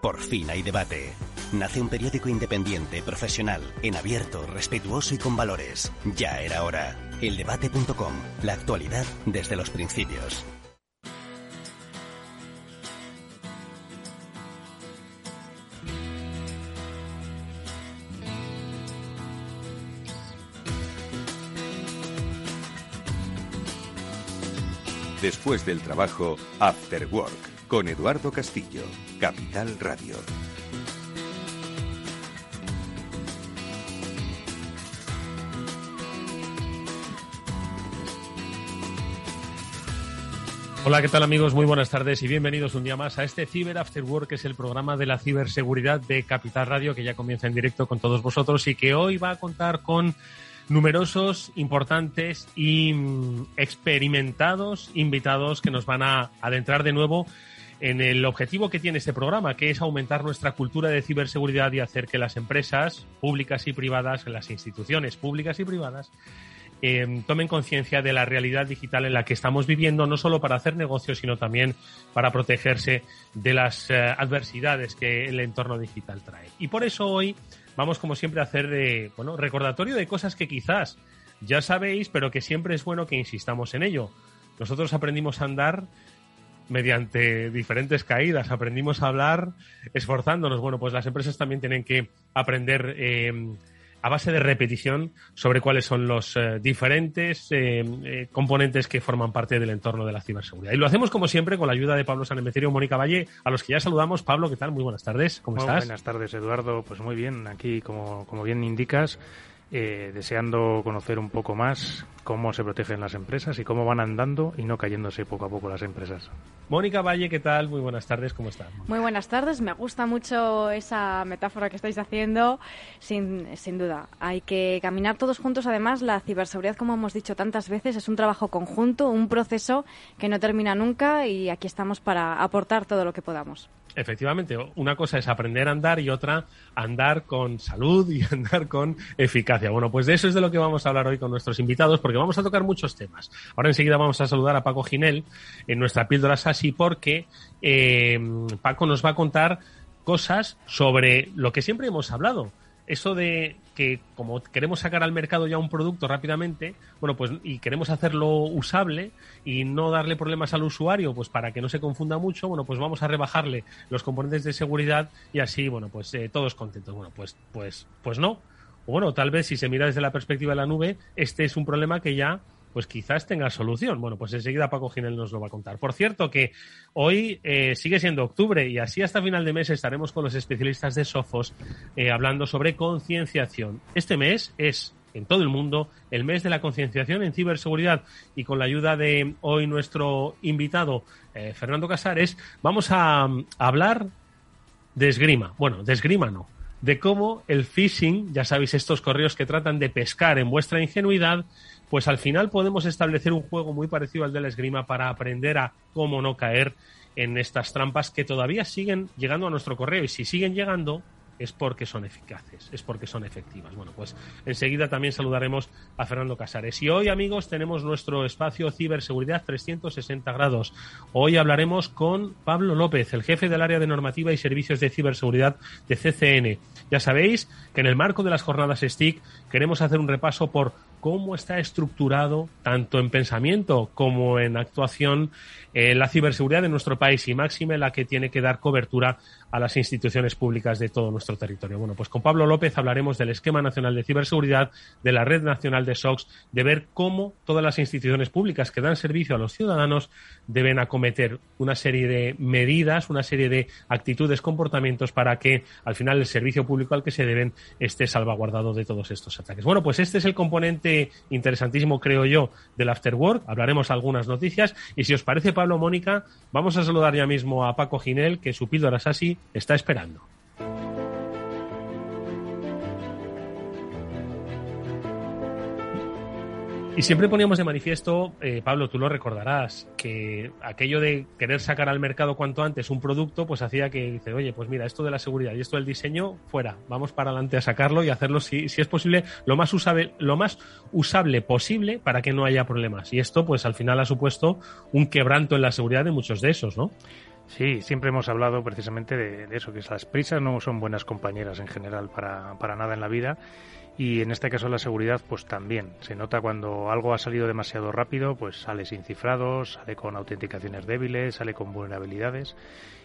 por fin hay debate. Nace un periódico independiente, profesional, en abierto, respetuoso y con valores. Ya era hora. Eldebate.com. La actualidad desde los principios. Después del trabajo, After Work, con Eduardo Castillo, Capital Radio. Hola, ¿qué tal amigos? Muy buenas tardes y bienvenidos un día más a este Cyber After Work, que es el programa de la ciberseguridad de Capital Radio, que ya comienza en directo con todos vosotros y que hoy va a contar con numerosos, importantes y mm, experimentados invitados que nos van a adentrar de nuevo en el objetivo que tiene este programa, que es aumentar nuestra cultura de ciberseguridad y hacer que las empresas públicas y privadas, las instituciones públicas y privadas, eh, tomen conciencia de la realidad digital en la que estamos viviendo, no solo para hacer negocios, sino también para protegerse de las eh, adversidades que el entorno digital trae. Y por eso hoy vamos, como siempre, a hacer de, bueno, recordatorio de cosas que quizás ya sabéis, pero que siempre es bueno que insistamos en ello. Nosotros aprendimos a andar mediante diferentes caídas, aprendimos a hablar esforzándonos. Bueno, pues las empresas también tienen que aprender eh, a base de repetición sobre cuáles son los eh, diferentes eh, componentes que forman parte del entorno de la ciberseguridad. Y lo hacemos como siempre con la ayuda de Pablo Sanemeterio y Mónica Valle, a los que ya saludamos. Pablo, ¿qué tal? Muy buenas tardes. ¿Cómo muy estás? Buenas tardes, Eduardo. Pues muy bien, aquí como, como bien indicas, eh, deseando conocer un poco más cómo se protegen las empresas y cómo van andando y no cayéndose poco a poco las empresas. Mónica Valle, ¿qué tal? Muy buenas tardes, ¿cómo estás? Muy buenas tardes, me gusta mucho esa metáfora que estáis haciendo, sin, sin duda. Hay que caminar todos juntos, además la ciberseguridad, como hemos dicho tantas veces, es un trabajo conjunto, un proceso que no termina nunca y aquí estamos para aportar todo lo que podamos. Efectivamente, una cosa es aprender a andar y otra andar con salud y andar con eficacia. Bueno, pues de eso es de lo que vamos a hablar hoy con nuestros invitados, porque vamos a tocar muchos temas. Ahora enseguida vamos a saludar a Paco Ginel en nuestra píldora SASI, porque eh, Paco nos va a contar cosas sobre lo que siempre hemos hablado. Eso de que como queremos sacar al mercado ya un producto rápidamente, bueno, pues y queremos hacerlo usable y no darle problemas al usuario, pues para que no se confunda mucho, bueno, pues vamos a rebajarle los componentes de seguridad y así, bueno, pues eh, todos contentos. Bueno, pues pues pues no. Bueno, tal vez si se mira desde la perspectiva de la nube, este es un problema que ya pues quizás tenga solución. Bueno, pues enseguida Paco Ginel nos lo va a contar. Por cierto, que hoy eh, sigue siendo octubre y así hasta final de mes estaremos con los especialistas de Sofos eh, hablando sobre concienciación. Este mes es en todo el mundo el mes de la concienciación en ciberseguridad y con la ayuda de hoy nuestro invitado eh, Fernando Casares vamos a, a hablar de esgrima. Bueno, de esgrima no, de cómo el phishing, ya sabéis, estos correos que tratan de pescar en vuestra ingenuidad, pues al final podemos establecer un juego muy parecido al de la esgrima para aprender a cómo no caer en estas trampas que todavía siguen llegando a nuestro correo. Y si siguen llegando es porque son eficaces, es porque son efectivas. Bueno, pues enseguida también saludaremos a Fernando Casares. Y hoy, amigos, tenemos nuestro espacio Ciberseguridad 360 grados. Hoy hablaremos con Pablo López, el jefe del área de normativa y servicios de ciberseguridad de CCN. Ya sabéis que en el marco de las jornadas STIC queremos hacer un repaso por cómo está estructurado, tanto en pensamiento como en actuación, eh, la ciberseguridad de nuestro país y máxime la que tiene que dar cobertura a las instituciones públicas de todo nuestro territorio. Bueno, pues con Pablo López hablaremos del Esquema Nacional de Ciberseguridad, de la Red Nacional de SOX, de ver cómo todas las instituciones públicas que dan servicio a los ciudadanos deben acometer una serie de medidas, una serie de actitudes, comportamientos para que al final el servicio público al que se deben esté salvaguardado de todos estos ataques. Bueno, pues este es el componente interesantísimo, creo yo, del Afterwork. Hablaremos algunas noticias y si os parece, Pablo, Mónica, vamos a saludar ya mismo a Paco Ginel, que su píldora así está esperando. Y siempre poníamos de manifiesto, eh, Pablo, tú lo recordarás, que aquello de querer sacar al mercado cuanto antes un producto, pues hacía que dice, oye, pues mira, esto de la seguridad y esto del diseño, fuera, vamos para adelante a sacarlo y hacerlo, si, si es posible, lo más, usable, lo más usable posible para que no haya problemas. Y esto, pues al final ha supuesto un quebranto en la seguridad de muchos de esos, ¿no? Sí, siempre hemos hablado precisamente de, eso, que las prisas no son buenas compañeras en general para, para nada en la vida y en este caso la seguridad pues también. Se nota cuando algo ha salido demasiado rápido pues sale sin cifrados sale con autenticaciones débiles sale con vulnerabilidades.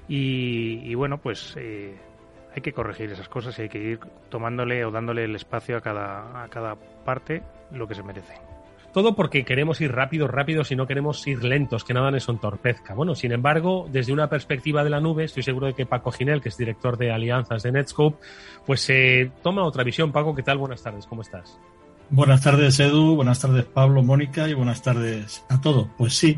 Y, bueno pues eh, hay que corregir esas cosas y hay que ir tomándole o dándole el espacio a cada a cada parte lo que se merece todo porque queremos ir rápido, rápido, si no queremos ir lentos, que nada nos entorpezca. Bueno, sin embargo, desde una perspectiva de la nube, estoy seguro de que Paco Ginel, que es director de alianzas de Netscope, pues se toma otra visión. Paco, ¿qué tal? Buenas tardes, ¿cómo estás? Buenas tardes, Edu. Buenas tardes, Pablo, Mónica, y buenas tardes a todos. Pues sí,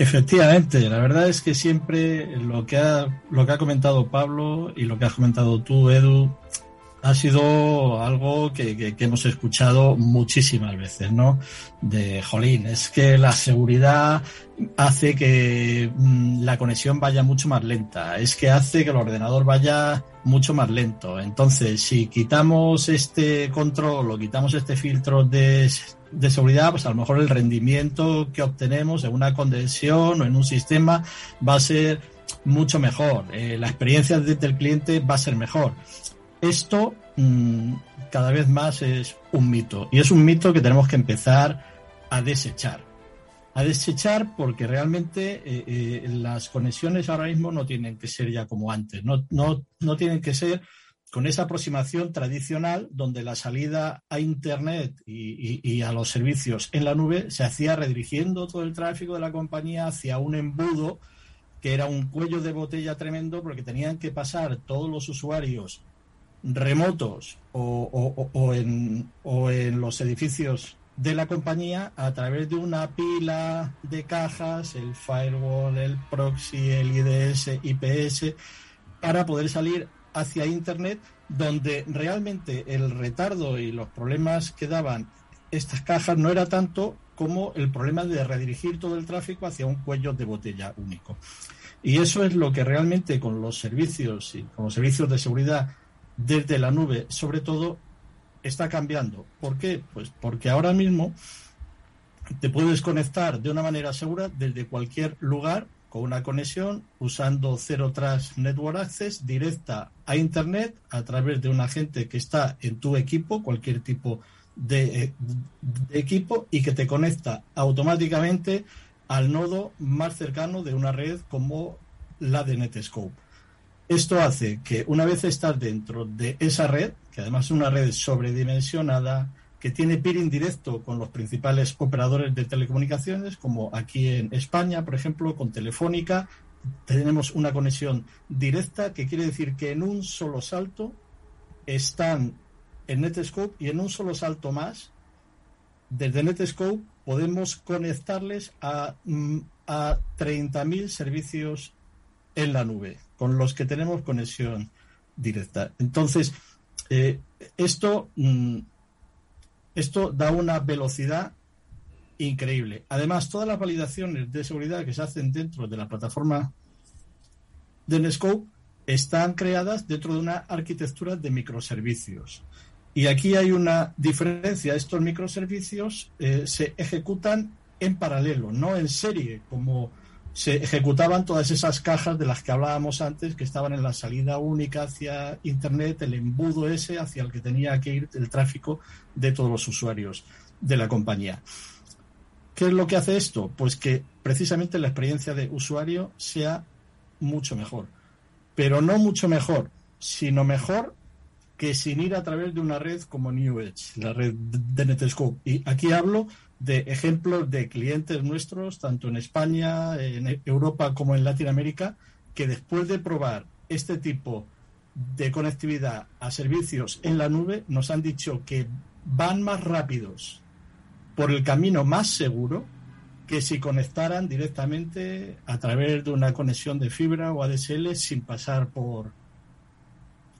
efectivamente, la verdad es que siempre lo que ha, lo que ha comentado Pablo y lo que has comentado tú, Edu, ha sido algo que, hemos escuchado muchísimas veces, ¿no? De, jolín, es que la seguridad hace que mm, la conexión vaya mucho más lenta, es que hace que el ordenador vaya mucho más lento. Entonces, si quitamos este control o quitamos este filtro de, seguridad, pues a lo mejor el rendimiento que obtenemos en una conexión o en un sistema va a ser mucho mejor. Eh, la experiencia del cliente va a ser mejor. Esto mm, cada vez más es un mito y es un mito que tenemos que empezar a desechar. A desechar porque realmente eh, eh, las conexiones ahora mismo no tienen que ser ya como antes, no, no, no tienen que ser con esa aproximación tradicional donde la salida a Internet y, y, a los servicios en la nube se hacía redirigiendo todo el tráfico de la compañía hacia un embudo que era un cuello de botella tremendo porque tenían que pasar todos los usuarios remotos o, en, o en los edificios de la compañía a través de una pila de cajas, el firewall, el proxy, el IDS, IPS, para poder salir hacia Internet, donde realmente el retardo y los problemas que daban estas cajas no era tanto como el problema de redirigir todo el tráfico hacia un cuello de botella único. Y eso es lo que realmente con los servicios y con los servicios de seguridad desde la nube, sobre todo, está cambiando. ¿Por qué? Pues porque ahora mismo te puedes conectar de una manera segura desde cualquier lugar con una conexión usando Zero Trust Network Access directa a Internet a través de un agente que está en tu equipo, cualquier tipo de, eh, de equipo, y que te conecta automáticamente al nodo más cercano de una red como la de Netscope. Esto hace que una vez estás dentro de esa red, que además es una red sobredimensionada, que tiene peering directo con los principales operadores de telecomunicaciones, como aquí en España, por ejemplo, con Telefónica, tenemos una conexión directa, que quiere decir que en un solo salto están en Netscope y en un solo salto más, desde Netscope podemos conectarles a, mm, a 30.000 servicios en la nube con los que tenemos conexión directa. Entonces, eh, esto, mm, esto da una velocidad increíble. Además, todas las validaciones de seguridad que se hacen dentro de la plataforma de Netscope están creadas dentro de una arquitectura de microservicios. Y aquí hay una diferencia. Estos microservicios eh, se ejecutan en paralelo, no en serie, como se ejecutaban todas esas cajas de las que hablábamos antes, que estaban en la salida única hacia Internet, el embudo ese hacia el que tenía que ir el tráfico de todos los usuarios de la compañía. ¿Qué es lo que hace esto? Pues que precisamente la experiencia de usuario sea mucho mejor. Pero no mucho mejor, sino mejor que sin ir a través de una red como New Edge, la red de Netscope. Y aquí hablo de ejemplos de clientes nuestros, tanto en España, en Europa como en Latinoamérica, que después de probar este tipo de conectividad a servicios en la nube, nos han dicho que van más rápidos por el camino más seguro que si conectaran directamente a través de una conexión de fibra o ADSL sin pasar por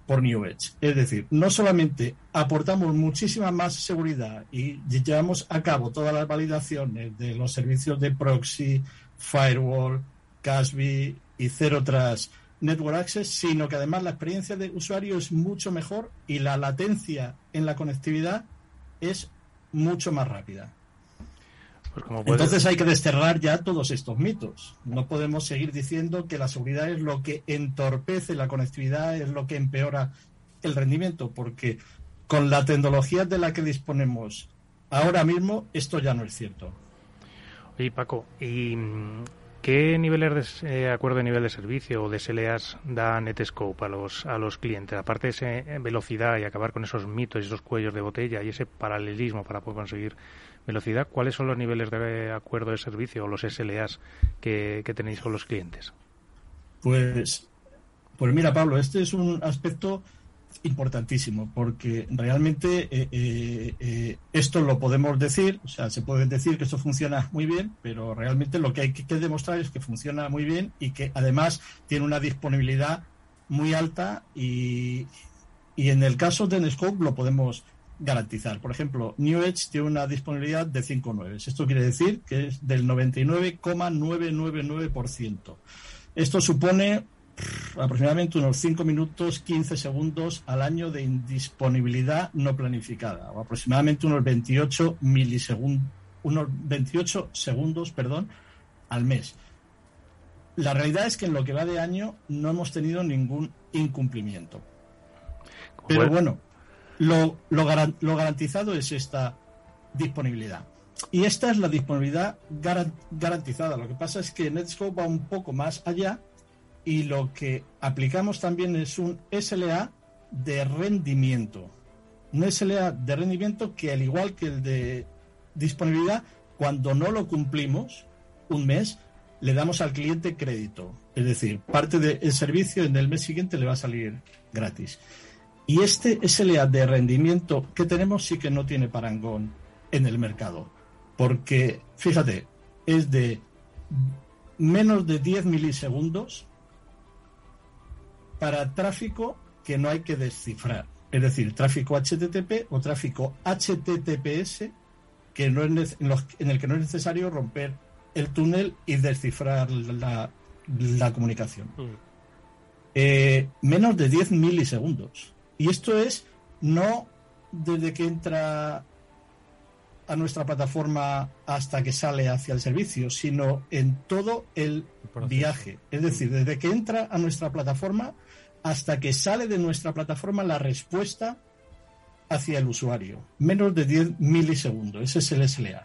por New Edge. Es decir, no solamente aportamos muchísima más seguridad y llevamos a cabo todas las validaciones de los servicios de proxy, firewall, CASB y Zero Trust Network Access, sino que además la experiencia de usuario es mucho mejor y la latencia en la conectividad es mucho más rápida. Pues Entonces hay que desterrar ya todos estos mitos. No podemos seguir diciendo que la seguridad es lo que entorpece la conectividad, es lo que empeora el rendimiento, porque con la tecnología de la que disponemos ahora mismo, esto ya no es cierto. Oye, Paco, ¿y mm, qué niveles de eh, acuerdo de nivel de servicio o de SLAs da Netscope a los, a los clientes? Aparte de esa eh, velocidad y acabar con esos mitos y esos cuellos de botella y ese paralelismo para poder conseguir velocidad, ¿cuáles son los niveles de acuerdo de servicio o los SLAs que, tenéis con los clientes? Pues, pues mira, Pablo, este es un aspecto importantísimo porque realmente eh, eh, eh, esto lo podemos decir, o sea, se puede decir que esto funciona muy bien, pero realmente lo que hay que, demostrar es que funciona muy bien y que además tiene una disponibilidad muy alta y, y en el caso de Nescope lo podemos garantizar. Por ejemplo, New Edge tiene una disponibilidad de 5.9. Esto quiere decir que es del 99,999%. Esto supone aproximadamente unos 5 minutos 15 segundos al año de indisponibilidad no planificada, o aproximadamente unos 28 milisegundos, unos 28 segundos, perdón, al mes. La realidad es que en lo que va de año no hemos tenido ningún incumplimiento. Pero bueno, lo, lo, garantizado es esta disponibilidad. Y esta es la disponibilidad garantizada. Lo que pasa es que Netscope va un poco más allá y lo que aplicamos también es un SLA de rendimiento. Un SLA de rendimiento que al igual que el de disponibilidad, cuando no lo cumplimos un mes, le damos al cliente crédito. Es decir, parte del servicio en el mes siguiente le va a salir gratis. Y este SLA de rendimiento que tenemos sí que no tiene parangón en el mercado. Porque, fíjate, es de menos de 10 milisegundos para tráfico que no hay que descifrar. Es decir, tráfico HTTP o tráfico HTTPS que no es en, el que no es necesario romper el túnel y descifrar la, comunicación. Mm. Eh, menos de 10 milisegundos. Y esto es no desde que entra a nuestra plataforma hasta que sale hacia el servicio, sino en todo el viaje. Es decir, desde que entra a nuestra plataforma hasta que sale de nuestra plataforma la respuesta hacia el usuario. Menos de 10 milisegundos. Ese es el SLA.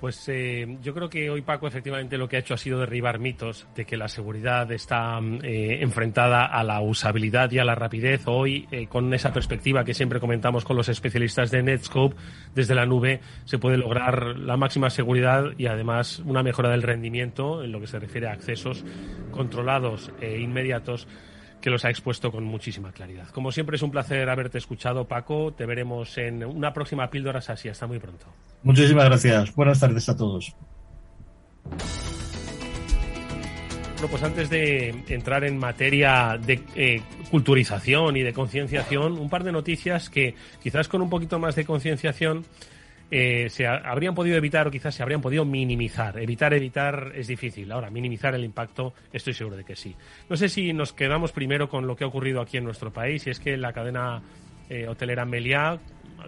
Pues eh, yo creo que hoy Paco efectivamente lo que ha hecho ha sido derribar mitos de que la seguridad está eh, enfrentada a la usabilidad y a la rapidez. Hoy, eh, con esa perspectiva que siempre comentamos con los especialistas de Netscope, desde la nube se puede lograr la máxima seguridad y además una mejora del rendimiento en lo que se refiere a accesos controlados e inmediatos que los ha expuesto con muchísima claridad. Como siempre es un placer haberte escuchado, Paco. Te veremos en una próxima píldora así. Hasta muy pronto. Muchísimas gracias. Buenas tardes a todos. Bueno, pues antes de entrar en materia de eh, culturización y de concienciación, un par de noticias que quizás con un poquito más de concienciación eh, se habrían podido evitar o quizás se habrían podido minimizar. Evitar, evitar es difícil. Ahora, minimizar el impacto, estoy seguro de que sí. No sé si nos quedamos primero con lo que ha ocurrido aquí en nuestro país, y es que la cadena eh, hotelera Meliá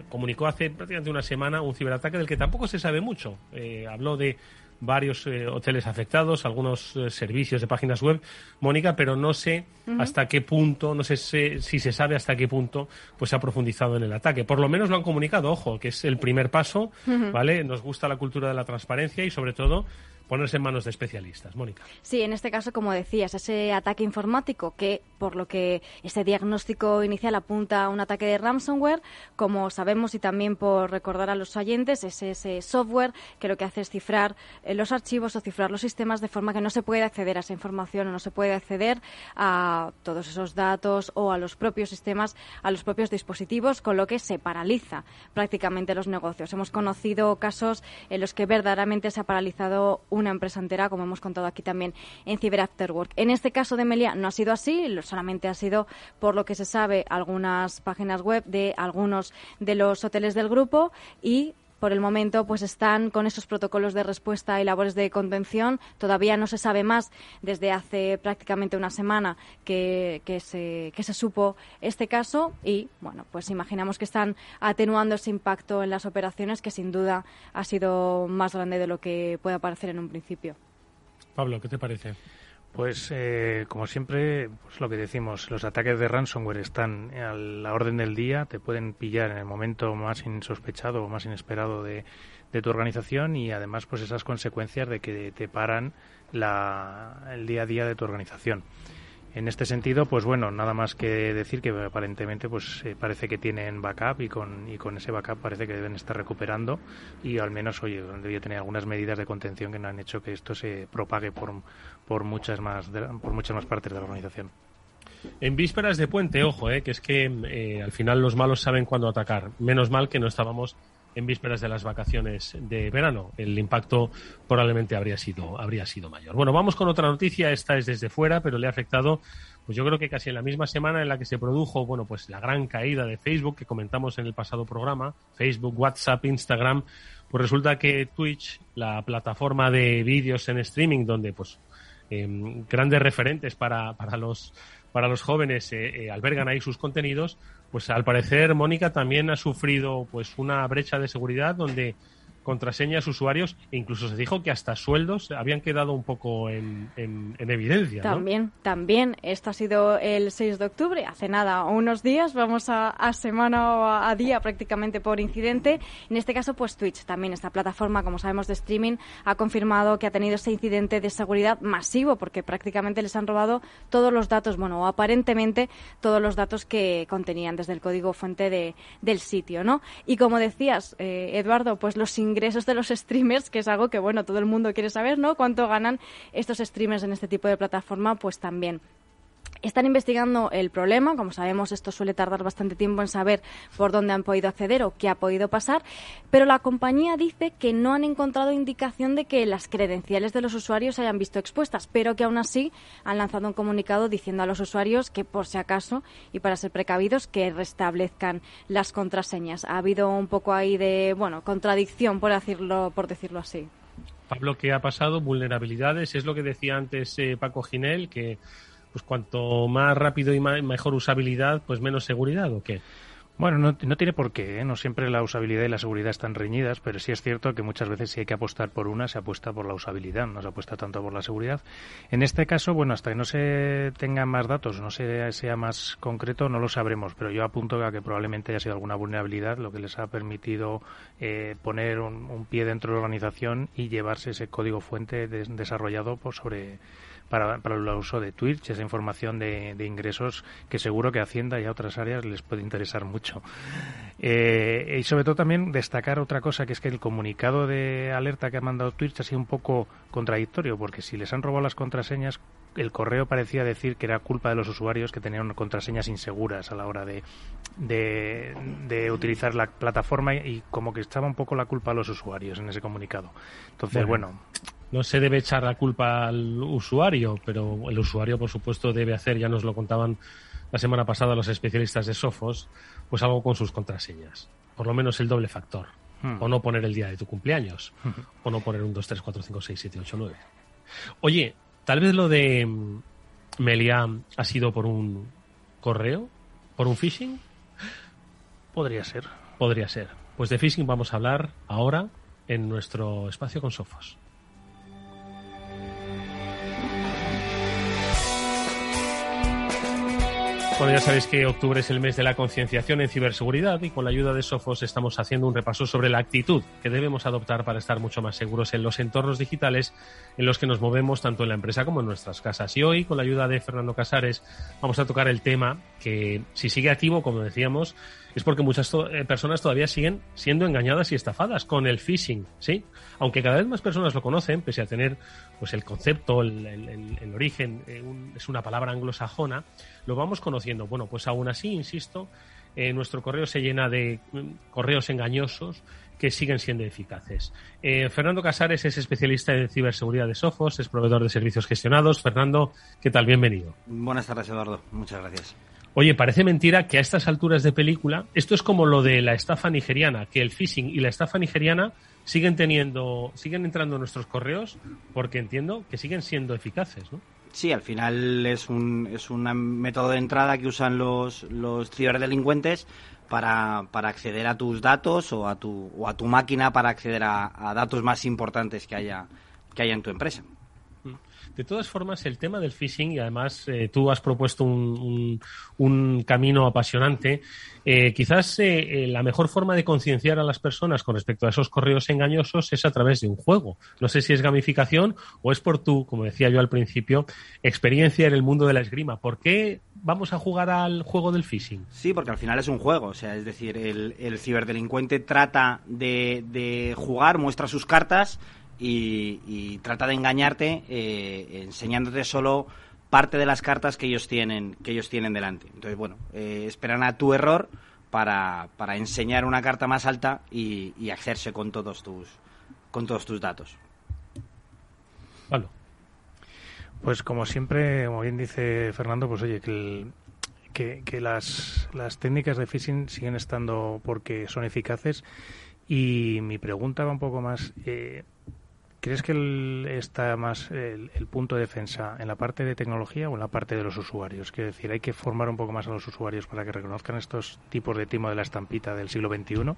comunicó hace prácticamente una semana un ciberataque del que tampoco se sabe mucho. Eh, habló de varios eh, hoteles afectados, algunos eh, servicios de páginas web, Mónica, pero no sé hasta qué punto, no sé si, se sabe hasta qué punto pues se ha profundizado en el ataque. Por lo menos lo han comunicado, ojo, que es el primer paso, ¿vale? Nos gusta la cultura de la transparencia y sobre todo ponerse en manos de especialistas. Mónica. Sí, en este caso, como decías, ese ataque informático que, por lo que ese diagnóstico inicial apunta a un ataque de ransomware, como sabemos y también por recordar a los oyentes, es ese software que lo que hace es cifrar eh, los archivos o cifrar los sistemas de forma que no se puede acceder a esa información o no se puede acceder a todos esos datos o a los propios sistemas, a los propios dispositivos, con lo que se paraliza prácticamente los negocios. Hemos conocido casos en los que verdaderamente se ha paralizado un una empresa entera, como hemos contado aquí también en Cyber After. En este caso de Melia no ha sido así, solamente ha sido, por lo que se sabe, algunas páginas web de algunos de los hoteles del grupo y por el momento pues están con esos protocolos de respuesta y labores de contención. Todavía no se sabe más desde hace prácticamente una semana que, se, que se supo este caso y bueno, pues imaginamos que están atenuando ese impacto en las operaciones que sin duda ha sido más grande de lo que puede parecer en un principio. Pablo, ¿qué te parece? Pues eh, como siempre, pues lo que decimos, los ataques de ransomware están a la orden del día, te pueden pillar en el momento más insospechado o más inesperado de, de tu organización y además pues esas consecuencias de que te paran la, el día a día de tu organización. En este sentido, pues bueno, nada más que decir que aparentemente pues eh, parece que tienen backup y con, y con ese backup parece que deben estar recuperando y al menos, oye, debía tener algunas medidas de contención que no han hecho que esto se propague por, por, muchas, más, por muchas más partes de la organización. En vísperas de puente, ojo, eh, que es que eh, al final los malos saben cuándo atacar. Menos mal que no estábamos en vísperas de las vacaciones de verano. El impacto probablemente habría sido, habría sido mayor. Bueno, vamos con otra noticia. Esta es desde fuera, pero le ha afectado, pues yo creo que casi en la misma semana en la que se produjo, bueno, pues la gran caída de Facebook que comentamos en el pasado programa, Facebook, WhatsApp, Instagram, pues resulta que Twitch, la plataforma de vídeos en streaming donde pues em, grandes referentes para, para los para los jóvenes eh, eh, albergan ahí sus contenidos, pues al parecer Mónica también ha sufrido pues una brecha de seguridad donde contraseñas, usuarios e incluso se dijo que hasta sueldos habían quedado un poco en, en, evidencia. También, también. Esto ha sido el 6 de octubre, hace nada, unos días, vamos a, semana o a, día prácticamente por incidente. En este caso, pues Twitch también, esta plataforma, como sabemos, de streaming, ha confirmado que ha tenido ese incidente de seguridad masivo porque prácticamente les han robado todos los datos, bueno, o aparentemente todos los datos que contenían desde el código fuente de, del sitio, ¿no? Y como decías, eh, Eduardo, pues los de los streamers, que es algo que, bueno, todo el mundo quiere saber, ¿no? Cuánto ganan estos streamers en este tipo de plataforma, pues también. Están investigando el problema, como sabemos esto suele tardar bastante tiempo en saber por dónde han podido acceder o qué ha podido pasar, pero la compañía dice que no han encontrado indicación de que las credenciales de los usuarios se hayan visto expuestas, pero que aún así han lanzado un comunicado diciendo a los usuarios que por si acaso y para ser precavidos que restablezcan las contraseñas. Ha habido un poco ahí de, bueno, contradicción por decirlo, por decirlo así. Pablo, ¿qué ha pasado? Vulnerabilidades, es lo que decía antes eh, Paco Ginel, que pues cuanto más rápido y mejor usabilidad, pues menos seguridad o qué? Bueno, no, tiene por qué, ¿eh? no siempre la usabilidad y la seguridad están reñidas, pero sí es cierto que muchas veces si hay que apostar por una, se apuesta por la usabilidad, no se apuesta tanto por la seguridad. En este caso, bueno, hasta que no se tengan más datos, no se, sea más concreto, no lo sabremos, pero yo apunto a que probablemente haya sido alguna vulnerabilidad lo que les ha permitido eh, poner un, pie dentro de la organización y llevarse ese código fuente desarrollado por sobre para, para el uso de Twitch, esa información de, ingresos que seguro que Hacienda y a otras áreas les puede interesar mucho. Eh, y sobre todo también destacar otra cosa, que es que el comunicado de alerta que ha mandado Twitch ha sido un poco contradictorio, porque si les han robado las contraseñas, el correo parecía decir que era culpa de los usuarios que tenían contraseñas inseguras a la hora de, de, utilizar la plataforma y, como que estaba un poco la culpa a los usuarios en ese comunicado. Entonces, bueno no se debe echar la culpa al usuario, pero el usuario, por supuesto, debe hacer, ya nos lo contaban la semana pasada los especialistas de Sofos, pues algo con sus contraseñas. Por lo menos el doble factor. Hmm. O no poner el día de tu cumpleaños. Hmm. O no poner un 2, 3, 4, 5, 6, 7, 8, 9. Oye, tal vez lo de Melia ha sido por un correo, por un phishing. Podría ser. Podría ser. Pues de phishing vamos a hablar ahora en nuestro espacio con Sofos. Bueno, ya sabéis que octubre es el mes de la concienciación en ciberseguridad y con la ayuda de Sofos estamos haciendo un repaso sobre la actitud que debemos adoptar para estar mucho más seguros en los entornos digitales en los que nos movemos tanto en la empresa como en nuestras casas. Y hoy, con la ayuda de Fernando Casares, vamos a tocar el tema que, si sigue activo, como decíamos, es porque muchas eh, personas todavía siguen siendo engañadas y estafadas con el phishing, ¿sí? Aunque cada vez más personas lo conocen, pese a tener pues el concepto, el, origen, eh, es una palabra anglosajona, lo vamos conociendo. Bueno, pues aún así, insisto, eh, nuestro correo se llena de mm, correos engañosos que siguen siendo eficaces. Eh, Fernando Casares es especialista en ciberseguridad de Sofos, es proveedor de servicios gestionados. Fernando, ¿qué tal? Bienvenido. Buenas tardes, Eduardo. Muchas gracias. Oye, parece mentira que a estas alturas de película, esto es como lo de la estafa nigeriana, que el phishing y la estafa nigeriana siguen teniendo, siguen entrando en nuestros correos porque entiendo que siguen siendo eficaces, ¿no? Sí, al final es un, es un método de entrada que usan los, los ciberdelincuentes para, para acceder a tus datos o a tu, o a tu máquina para acceder a, a datos más importantes que haya, que haya en tu empresa. De todas formas, el tema del phishing, y además eh, tú has propuesto un, un, camino apasionante, eh, quizás eh, la mejor forma de concienciar a las personas con respecto a esos correos engañosos es a través de un juego. No sé si es gamificación o es por tu, como decía yo al principio, experiencia en el mundo de la esgrima. ¿Por qué vamos a jugar al juego del phishing? Sí, porque al final es un juego. O sea, es decir, el, el ciberdelincuente trata de, de jugar, muestra sus cartas y, trata de engañarte eh, enseñándote solo parte de las cartas que ellos tienen que ellos tienen delante. Entonces, bueno, eh, esperan a tu error para, para, enseñar una carta más alta y, hacerse con todos tus con todos tus datos. Vale. Pues como siempre, como bien dice Fernando, pues oye, que, que, que las, las técnicas de phishing siguen estando porque son eficaces y mi pregunta va un poco más, eh, ¿Crees que está más el, punto de defensa en la parte de tecnología o en la parte de los usuarios? Quiero decir, hay que formar un poco más a los usuarios para que reconozcan estos tipos de timo de la estampita del siglo XXI.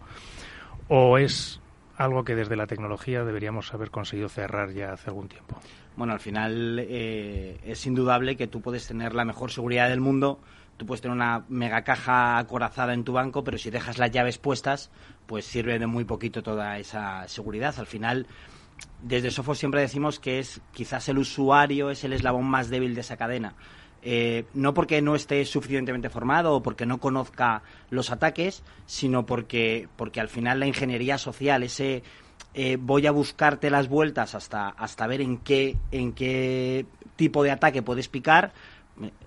¿O es algo que desde la tecnología deberíamos haber conseguido cerrar ya hace algún tiempo? Bueno, al final eh, es indudable que tú puedes tener la mejor seguridad del mundo, tú puedes tener una mega caja acorazada en tu banco, pero si dejas las llaves puestas, pues sirve de muy poquito toda esa seguridad. Al final desde Sophos siempre decimos que es quizás el usuario es el eslabón más débil de esa cadena. Eh, no porque no esté suficientemente formado o porque no conozca los ataques, sino porque, porque al final la ingeniería social, ese eh, voy a buscarte las vueltas hasta, hasta ver en qué, en qué tipo de ataque puedes picar,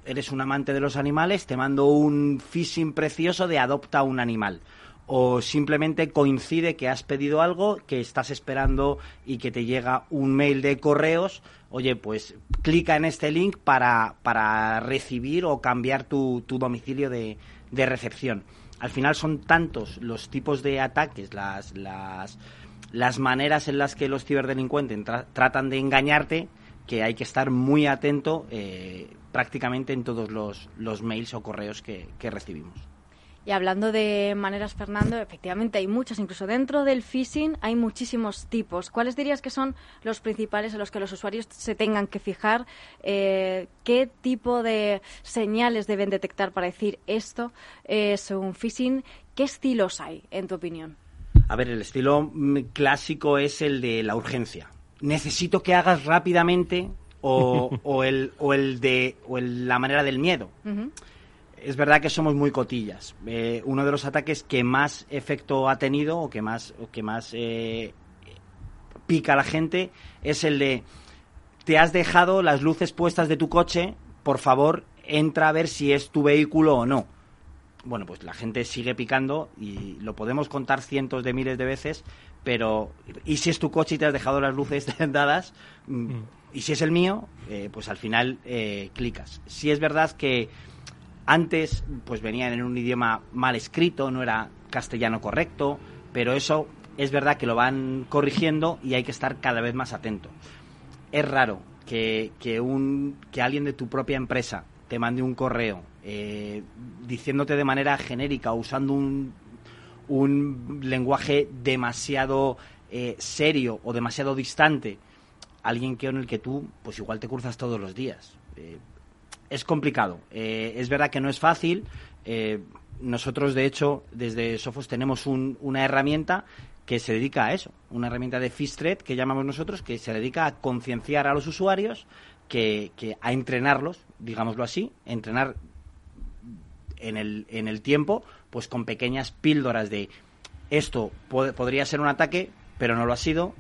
eres un amante de los animales, te mando un phishing precioso de adopta un animal o simplemente coincide que has pedido algo, que estás esperando y que te llega un mail de correos, oye, pues clica en este link para, para recibir o cambiar tu, tu domicilio de, de, recepción. Al final son tantos los tipos de ataques, las, las, las maneras en las que los ciberdelincuentes tratan de engañarte, que hay que estar muy atento eh, prácticamente en todos los, los mails o correos que, que recibimos. Y hablando de maneras, Fernando, efectivamente hay muchas, incluso dentro del phishing hay muchísimos tipos. ¿Cuáles dirías que son los principales en los que los usuarios se tengan que fijar? Eh, ¿Qué tipo de señales deben detectar para decir esto es un phishing? ¿Qué estilos hay, en tu opinión? A ver, el estilo clásico es el de la urgencia. Necesito que hagas rápidamente o, el, o el de o la manera del miedo es verdad que somos muy cotillas. Eh, uno de los ataques que más efecto ha tenido o que más, que más eh, pica a la gente es el de te has dejado las luces puestas de tu coche, por favor entra a ver si es tu vehículo o no. Bueno, pues la gente sigue picando y lo podemos contar cientos de miles de veces, pero ¿y si es tu coche y te has dejado las luces dadas? Mm, mm. Y si es el mío, eh, pues al final clicas. Si es verdad que antes, pues venían en un idioma mal escrito, no era castellano correcto, pero eso es verdad que lo van corrigiendo y hay que estar cada vez más atento. Es raro que, un, que alguien de tu propia empresa te mande un correo eh, diciéndote de manera genérica usando un, un lenguaje demasiado eh, serio o demasiado distante alguien con el que tú pues igual te cruzas todos los días. Eh, es complicado. Eh, es verdad que no es fácil. Eh, nosotros, de hecho, desde Sofos tenemos una herramienta que se dedica a eso, una herramienta de Fistred que llamamos nosotros, que se dedica a concienciar a los usuarios, que, a entrenarlos, digámoslo así, entrenar en el, en el tiempo, pues con pequeñas píldoras de esto podría ser un ataque, pero no lo ha sido,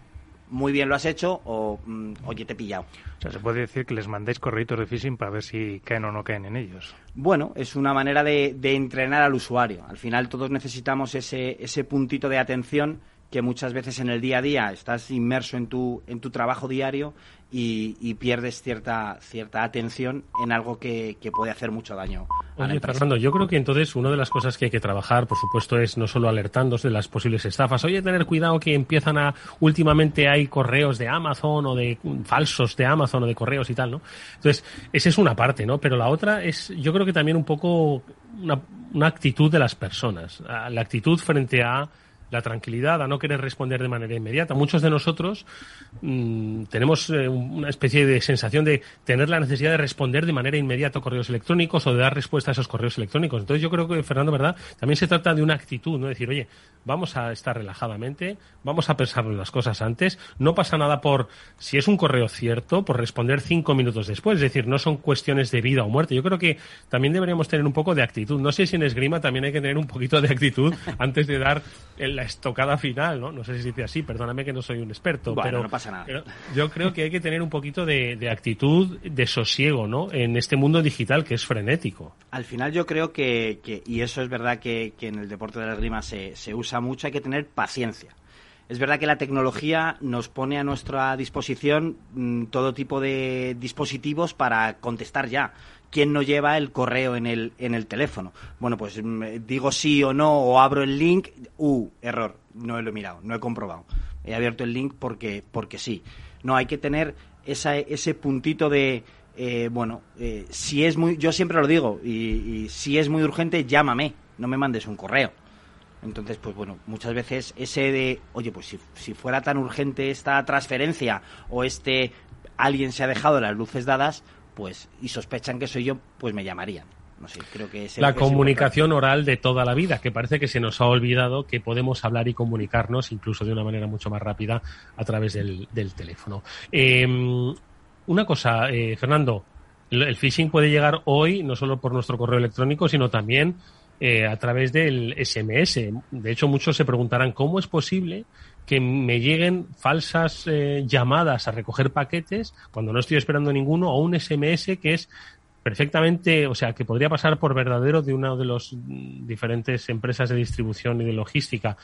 muy bien lo has hecho o mm, oye, te he pillado. O sea, se puede decir que les mandéis correitos de phishing para ver si caen o no caen en ellos. Bueno, es una manera de, de entrenar al usuario. Al final todos necesitamos ese, ese puntito de atención que muchas veces en el día a día estás inmerso en tu, en tu trabajo diario y, pierdes cierta, cierta atención en algo que, puede hacer mucho daño. A Oye, Fernando, yo creo que entonces una de las cosas que hay que trabajar, por supuesto, es no solo alertándose de las posibles estafas, oye, tener cuidado que empiezan a, últimamente hay correos de Amazon o de falsos de Amazon o de correos y tal, ¿no? Entonces, esa es una parte, ¿no? Pero la otra es, yo creo que también un poco una, una actitud de las personas, la actitud frente a la tranquilidad, a no querer responder de manera inmediata. Muchos de nosotros mm, tenemos eh, una especie de sensación de tener la necesidad de responder de manera inmediata a correos electrónicos o de dar respuesta a esos correos electrónicos. Entonces yo creo que, Fernando, ¿verdad? También se trata de una actitud, ¿no? Decir, oye, vamos a estar relajadamente, vamos a pensar las cosas antes, no pasa nada por, si es un correo cierto, por responder cinco minutos después. Es decir, no son cuestiones de vida o muerte. Yo creo que también deberíamos tener un poco de actitud. No sé si en esgrima también hay que tener un poquito de actitud antes de dar el la estocada final, ¿no? No sé si se dice así, perdóname que no soy un experto, pero, no pasa nada. yo creo que hay que tener un poquito de, actitud, de sosiego, ¿no? En este mundo digital que es frenético. Al final yo creo que, y eso es verdad que, en el deporte de la esgrima se, se usa mucho, hay que tener paciencia. Es verdad que la tecnología nos pone a nuestra disposición mm, todo tipo de dispositivos para contestar ya quién no lleva el correo en el, en el teléfono. Bueno, pues mm, digo sí o no o abro el link, uh, error, no lo he mirado, no he comprobado. He abierto el link porque, porque sí. No, hay que tener esa, ese puntito de, eh, bueno, eh, si es muy, yo siempre lo digo, y, si es muy urgente, llámame, no me mandes un correo. Entonces, pues bueno, muchas veces ese de, oye, pues si, si fuera tan urgente esta transferencia o este alguien se ha dejado las luces dadas, pues y sospechan que soy yo, pues me llamarían. No sé, creo que es la comunicación oral de toda la vida, que parece que se nos ha olvidado que podemos hablar y comunicarnos incluso de una manera mucho más rápida a través del, teléfono. Em, una cosa, eh, Fernando, el phishing puede llegar hoy no solo por nuestro correo electrónico, sino también eh, a través del SMS. De hecho, muchos se preguntarán cómo es posible que me lleguen falsas eh, llamadas a recoger paquetes cuando no estoy esperando ninguno o un SMS que es perfectamente, o sea, que podría pasar por verdadero de una de las diferentes empresas de distribución y de logística.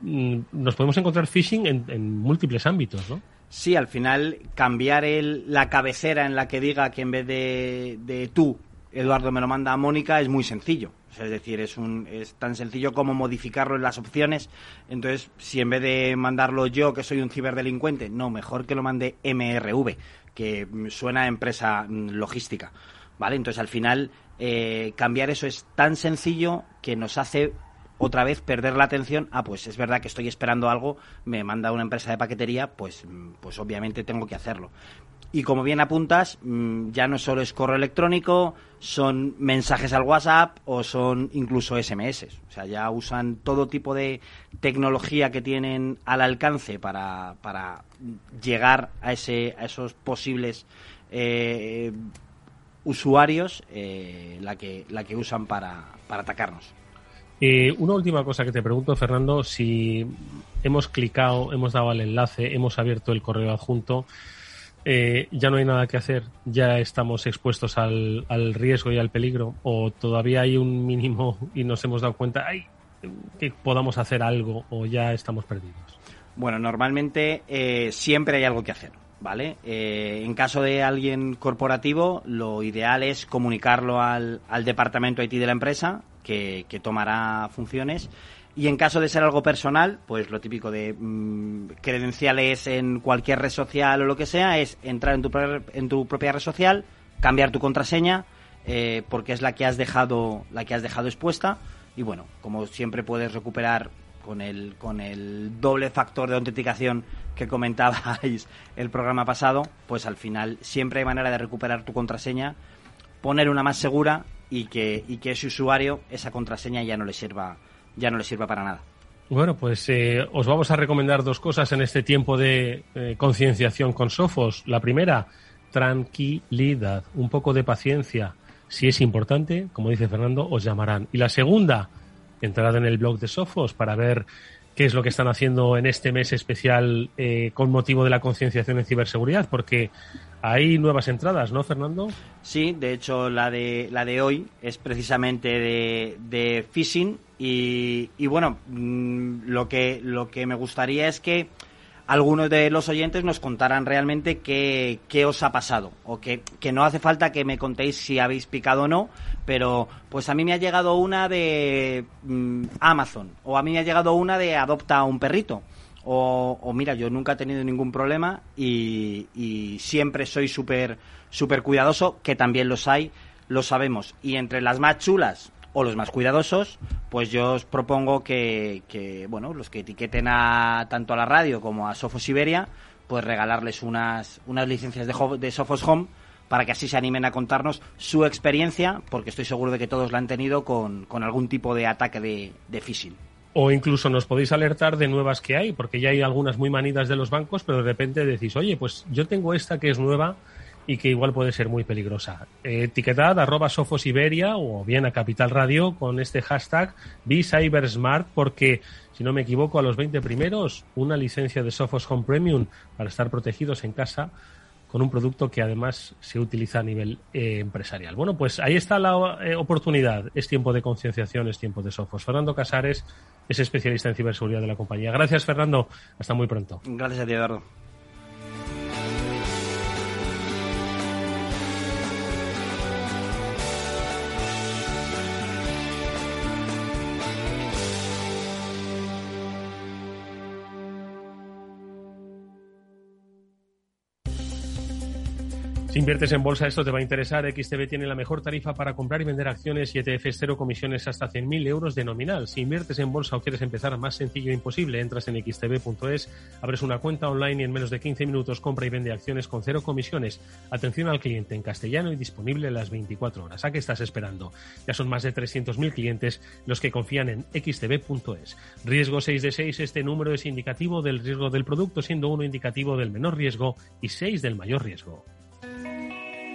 Mm, nos podemos encontrar phishing en, múltiples ámbitos, ¿no? Sí, al final cambiar el, la cabecera en la que diga que en vez de, de tú, Eduardo me lo manda a Mónica, es muy sencillo es decir, es, un, es tan sencillo como modificarlo en las opciones. Entonces, si en vez de mandarlo yo, que soy un ciberdelincuente, no, mejor que lo mande MRV, que suena a empresa mm, logística. ¿Vale? Entonces, al final, eh, cambiar eso es tan sencillo que nos hace otra vez perder la atención. Ah, pues es verdad que estoy esperando algo, me manda una empresa de paquetería, pues, pues obviamente tengo que hacerlo. Y como bien apuntas, mm, ya no solo es correo electrónico, son mensajes al WhatsApp o son incluso SMS. O sea, ya usan todo tipo de tecnología que tienen al alcance para, para llegar a, ese, a esos posibles eh, usuarios, eh, la, que, la que usan para, para atacarnos. Eh, una última cosa que te pregunto, Fernando, si hemos clicado, hemos dado al enlace, hemos abierto el correo adjunto, eh, ya no hay nada que hacer, ya estamos expuestos al, riesgo y al peligro, o todavía hay un mínimo y nos hemos dado cuenta que podamos hacer algo o ya estamos perdidos. Bueno, normalmente eh, siempre hay algo que hacer. ¿Vale? En caso de alguien corporativo, lo ideal es comunicarlo al, al departamento IT de la empresa, que, tomará funciones, y en caso de ser algo personal, pues lo típico de mm, credenciales en cualquier red social o lo que sea, es entrar en tu, en tu propia red social, cambiar tu contraseña, eh, porque es la que has dejado, la que has dejado expuesta. Y bueno, como siempre puedes recuperar con el, con el doble factor de autenticación que comentabais el programa pasado, pues al final siempre hay manera de recuperar tu contraseña, poner una más segura y que, y que ese usuario esa contraseña ya no le sirva ya no le sirva para nada. Bueno, pues eh, os vamos a recomendar dos cosas en este tiempo de eh, concienciación con Sofos. La primera, tranquilidad, un poco de paciencia. Si es importante, como dice Fernando, os llamarán. Y la segunda, entrad en el blog de Sofos para ver qué es lo que están haciendo en este mes especial eh, con motivo de la concienciación en ciberseguridad, porque hay nuevas entradas, ¿no, Fernando? Sí, de hecho la de la de hoy es precisamente de, phishing y, y bueno, mm, lo que lo que me gustaría es que algunos de los oyentes nos contarán realmente qué, qué os ha pasado. O que, que, no hace falta que me contéis si habéis picado o no, pero pues a mí me ha llegado una de mm, Amazon, o a mí me ha llegado una de adopta a un perrito. O, o mira, yo nunca he tenido ningún problema y, y siempre soy súper súper cuidadoso, que también los hay, lo sabemos. Y entre las más chulas, o los más cuidadosos, pues yo os propongo que, bueno, los que etiqueten a tanto a la radio como a Sofos Siberia, pues regalarles unas, unas licencias de, de Sofos Home para que así se animen a contarnos su experiencia, porque estoy seguro de que todos la han tenido con, con algún tipo de ataque de, de phishing. O incluso nos podéis alertar de nuevas que hay, porque ya hay algunas muy manidas de los bancos, pero de repente decís, oye, pues yo tengo esta que es nueva, y que igual puede ser muy peligrosa. Etiquetad arroba Sofos Iberia o bien a Capital Radio con este hashtag BeCybersmart porque, si no me equivoco, a los 20 primeros una licencia de Sophos Home Premium para estar protegidos en casa con un producto que además se utiliza a nivel eh, empresarial. Bueno, pues ahí está la eh, oportunidad. Es tiempo de concienciación, es tiempo de Sofos. Fernando Casares es especialista en ciberseguridad de la compañía. Gracias, Fernando. Hasta muy pronto. Gracias a ti, Eduardo. Inviertes en bolsa, esto te va a interesar. XTB tiene la mejor tarifa para comprar y vender acciones y ETFs cero comisiones hasta 100.000 euros de nominal. Si inviertes en bolsa o quieres empezar más sencillo e imposible, entras en xtb.es, abres una cuenta online y en menos de 15 minutos compra y vende acciones con cero comisiones. Atención al cliente en castellano y disponible las 24 horas. ¿A qué estás esperando? Ya son más de 300.000 clientes los que confían en xtb.es. Riesgo 6 de 6, este número es indicativo del riesgo del producto, siendo uno indicativo del menor riesgo y 6 del mayor riesgo.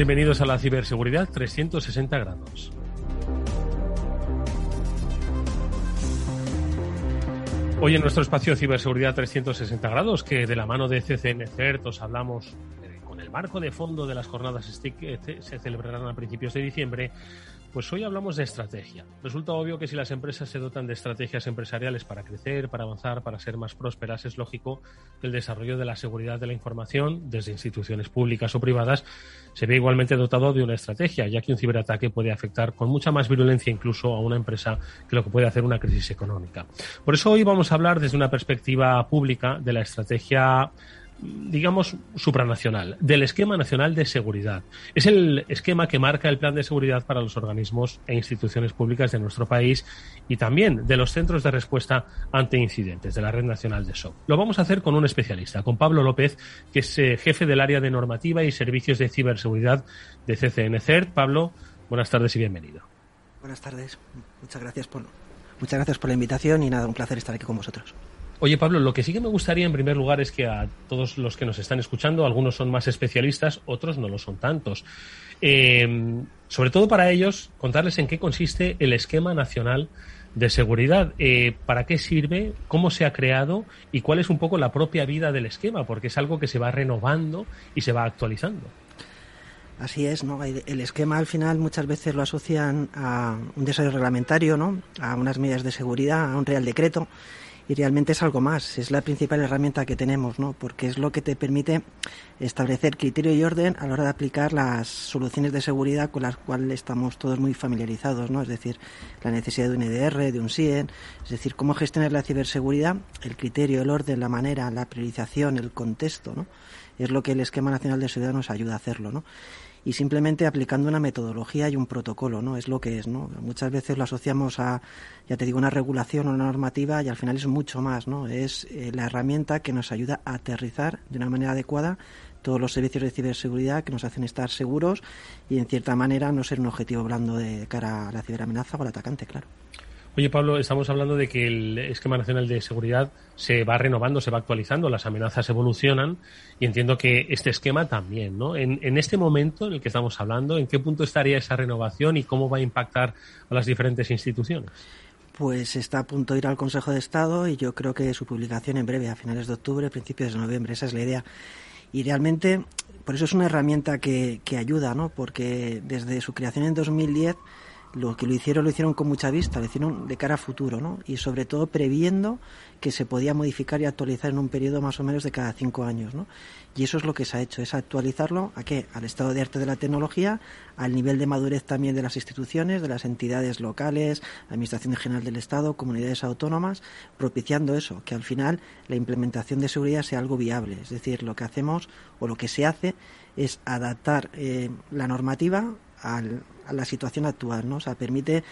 Bienvenidos a la ciberseguridad 360 grados. Hoy en nuestro espacio Ciberseguridad 360 grados, que de la mano de CCN CERT os hablamos con el marco de fondo de las jornadas STIC que se celebrarán a principios de diciembre, pues hoy hablamos de estrategia. Resulta obvio que si las empresas se dotan de estrategias empresariales para crecer, para avanzar, para ser más prósperas, es lógico que el desarrollo de la seguridad de la información, desde instituciones públicas o privadas, se ve igualmente dotado de una estrategia, ya que un ciberataque puede afectar con mucha más virulencia incluso a una empresa que lo que puede hacer una crisis económica. Por eso hoy vamos a hablar desde una perspectiva pública de la estrategia digamos, supranacional, del esquema nacional de seguridad. Es el esquema que marca el plan de seguridad para los organismos e instituciones públicas de nuestro país y también de los centros de respuesta ante incidentes de la Red Nacional de SOC. Lo vamos a hacer con un especialista, con Pablo López, que es eh, jefe del área de normativa y servicios de ciberseguridad de CCNCERT. Pablo, buenas tardes y bienvenido. Buenas tardes. Muchas gracias por, muchas gracias por la invitación y nada, un placer estar aquí con vosotros. Oye, Pablo, lo que sí que me gustaría en primer lugar es que a todos los que nos están escuchando, algunos son más especialistas, otros no lo son tantos. Eh, sobre todo para ellos, contarles en qué consiste el esquema nacional de seguridad. Eh, ¿Para qué sirve? ¿Cómo se ha creado? ¿Y cuál es un poco la propia vida del esquema? Porque es algo que se va renovando y se va actualizando. Así es, ¿no? El esquema al final muchas veces lo asocian a un desarrollo reglamentario, ¿no? A unas medidas de seguridad, a un real decreto y realmente es algo más, es la principal herramienta que tenemos, ¿no? Porque es lo que te permite establecer criterio y orden a la hora de aplicar las soluciones de seguridad con las cuales estamos todos muy familiarizados, ¿no? Es decir, la necesidad de un EDR, de un SIEN, es decir, cómo gestionar la ciberseguridad, el criterio, el orden, la manera, la priorización, el contexto, ¿no? Es lo que el esquema nacional de seguridad nos ayuda a hacerlo, ¿no? Y simplemente aplicando una metodología y un protocolo, ¿no? Es lo que es, ¿no? Muchas veces lo asociamos a, ya te digo, una regulación o una normativa y al final es mucho más, ¿no? Es eh, la herramienta que nos ayuda a aterrizar de una manera adecuada todos los servicios de ciberseguridad que nos hacen estar seguros y en cierta manera no ser un objetivo blando de cara a la ciberamenaza o al atacante, claro. Oye, Pablo, estamos hablando de que el esquema nacional de seguridad se va renovando, se va actualizando, las amenazas evolucionan y entiendo que este esquema también, ¿no? En, este momento en el que estamos hablando, ¿en qué punto estaría esa renovación y cómo va a impactar a las diferentes instituciones? Pues está a punto de ir al Consejo de Estado y yo creo que su publicación en breve, a finales de octubre, principios de noviembre, esa es la idea. Y realmente, por eso es una herramienta que, que ayuda, ¿no? Porque desde su creación en 2010 lo que lo hicieron lo hicieron con mucha vista, lo hicieron de cara a futuro, ¿no? Y sobre todo previendo que se podía modificar y actualizar en un periodo más o menos de cada cinco años, ¿no? Y eso es lo que se ha hecho, es actualizarlo a qué? Al estado de arte de la tecnología, al nivel de madurez también de las instituciones, de las entidades locales, Administración General del Estado, comunidades autónomas, propiciando eso, que al final la implementación de seguridad sea algo viable. Es decir, lo que hacemos o lo que se hace es adaptar eh, la normativa al, a la situación actual, ¿no? O sea, permite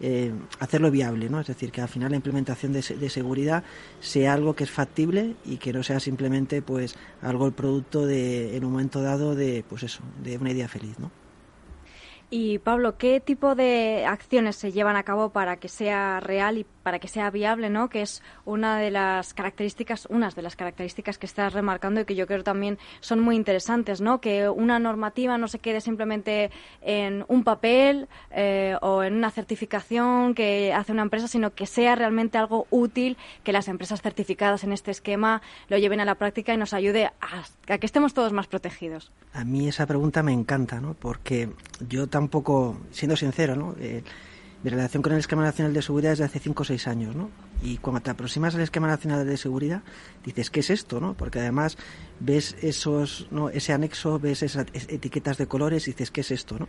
eh, hacerlo viable, ¿no? Es decir, que al final la implementación de, de, seguridad sea algo que es factible y que no sea simplemente, pues, algo el producto de, en un momento dado de, pues eso, de una idea feliz, ¿no? Y Pablo, ¿qué tipo de acciones se llevan a cabo para que sea real y para que sea viable, ¿no? Que es una de las características, unas de las características que estás remarcando y que yo creo también son muy interesantes, ¿no? Que una normativa no se quede simplemente en un papel eh, o en una certificación que hace una empresa, sino que sea realmente algo útil, que las empresas certificadas en este esquema lo lleven a la práctica y nos ayude a, que estemos todos más protegidos. A mí esa pregunta me encanta, ¿no? Porque yo tampoco, siendo sincero, ¿no? Eh, mi relación con el esquema nacional de seguridad es de hace 5 o 6 años, ¿no? Y cuando te aproximas al esquema nacional de seguridad, dices, ¿qué es esto, no? Porque además ves esos, ¿no? ese anexo, ves esas etiquetas de colores y dices, ¿qué es esto, no?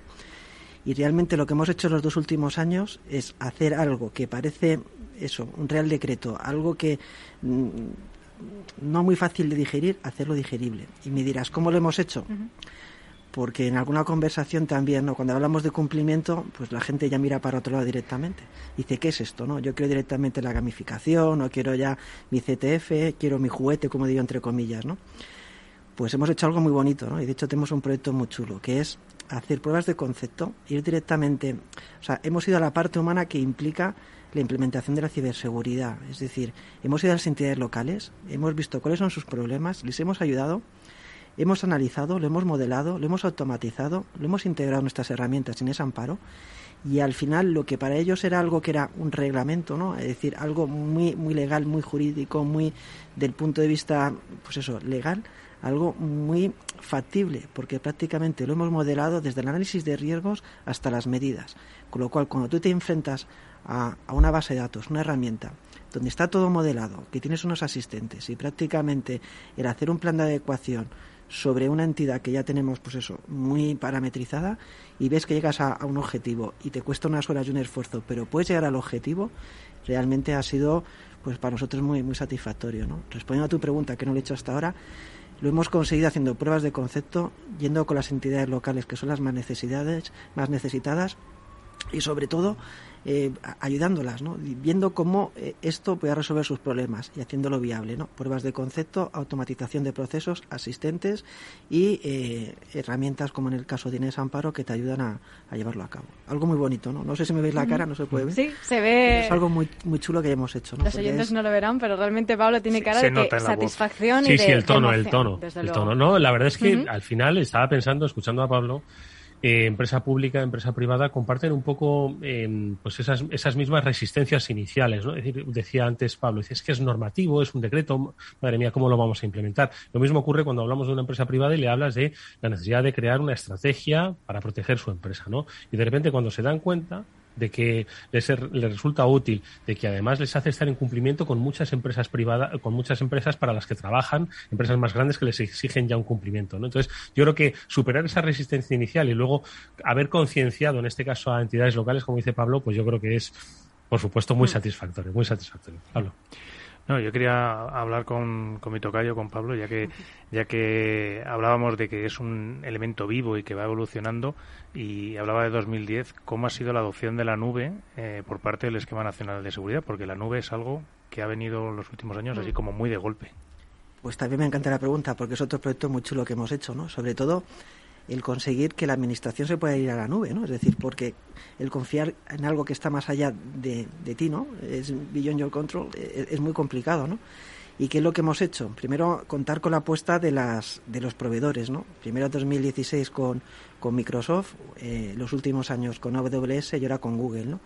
Y realmente lo que hemos hecho en los dos últimos años es hacer algo que parece eso, un real decreto, algo que mm, no muy fácil de digerir, hacerlo digerible. Y me dirás, ¿cómo lo hemos hecho? Porque en alguna conversación también, ¿no? cuando hablamos de cumplimiento, pues la gente ya mira para otro lado directamente. Dice, ¿qué es esto? no Yo quiero directamente la gamificación, o quiero ya mi CTF, quiero mi juguete, como digo, entre comillas, ¿no? Pues hemos hecho algo muy bonito, ¿no? Y de hecho tenemos un proyecto muy chulo, que es hacer pruebas de concepto, ir directamente, o sea, hemos ido a la parte humana que implica la implementación de la ciberseguridad, es decir, hemos ido a las entidades locales, hemos visto cuáles son sus problemas, les hemos ayudado hemos analizado, lo hemos modelado, lo hemos automatizado, lo hemos integrado en nuestras herramientas en ese amparo y al final lo que para ellos era algo que era un reglamento, ¿no? Es decir, algo muy muy legal, muy jurídico, muy del punto de vista pues eso, legal, algo muy factible, porque prácticamente lo hemos modelado desde el análisis de riesgos hasta las medidas. Con lo cual, cuando tú te enfrentas a, a una base de datos, una herramienta, donde está todo modelado, que tienes unos asistentes y prácticamente el hacer un plan de adecuación sobre una entidad que ya tenemos, pues eso, muy parametrizada y ves que llegas a, un objetivo y te cuesta unas horas y un esfuerzo, pero puedes llegar al objetivo, realmente ha sido, pues para nosotros muy, muy satisfactorio, ¿no? Respondiendo a tu pregunta, que no lo he hecho hasta ahora, lo hemos conseguido haciendo pruebas de concepto, yendo con las entidades locales que son las más necesidades, más necesitadas y sobre todo eh, ayudándolas, ¿no? viendo cómo eh, esto puede resolver sus problemas y haciéndolo viable. ¿no? Pruebas de concepto, automatización de procesos, asistentes y eh, herramientas como en el caso de Inés Amparo que te ayudan a, llevarlo a cabo. Algo muy bonito, ¿no? No sé si me veis la cara, no se puede ver. Sí, se ve. es algo muy, muy chulo que hemos hecho. ¿no? Los oyentes no lo verán, pero realmente Pablo tiene cara de satisfacción y de Sí, sí, el tono, el tono. El tono. No, la verdad es que al final estaba pensando, escuchando a Pablo, eh, empresa pública, empresa privada, comparten un poco eh, pues esas, esas mismas resistencias iniciales. ¿no? Es decir, decía antes Pablo, es que es normativo, es un decreto, madre mía, ¿cómo lo vamos a implementar? Lo mismo ocurre cuando hablamos de una empresa privada y le hablas de la necesidad de crear una estrategia para proteger su empresa. ¿no? Y de repente cuando se dan cuenta de que les, les, resulta útil, de que además les hace estar en cumplimiento con muchas empresas privadas, con muchas empresas para las que trabajan, empresas más grandes que les exigen ya un cumplimiento. ¿no? Entonces, yo creo que superar esa resistencia inicial y luego haber concienciado, en este caso, a entidades locales, como dice Pablo, pues yo creo que es, por supuesto, muy mm. satisfactorio, muy satisfactorio. Pablo. No, yo quería hablar con, con mi tocayo, con Pablo, ya que, ya que hablábamos de que es un elemento vivo y que va evolucionando, y hablaba de 2010, cómo ha sido la adopción de la nube eh, por parte del Esquema Nacional de Seguridad, porque la nube es algo que ha venido en los últimos años así mm. como muy de golpe. Pues también me encanta la pregunta, porque es otro proyecto muy chulo que hemos hecho, ¿no? Sobre todo el conseguir que la administración se pueda ir a la nube, ¿no? Es decir, porque el confiar en algo que está más allá de, de ti, ¿no? Es beyond your control, es, es, muy complicado, ¿no? ¿Y qué es lo que hemos hecho? Primero, contar con la apuesta de, las, de los proveedores, ¿no? Primero 2016 con, con Microsoft, eh, los últimos años con AWS y ahora con Google, ¿no?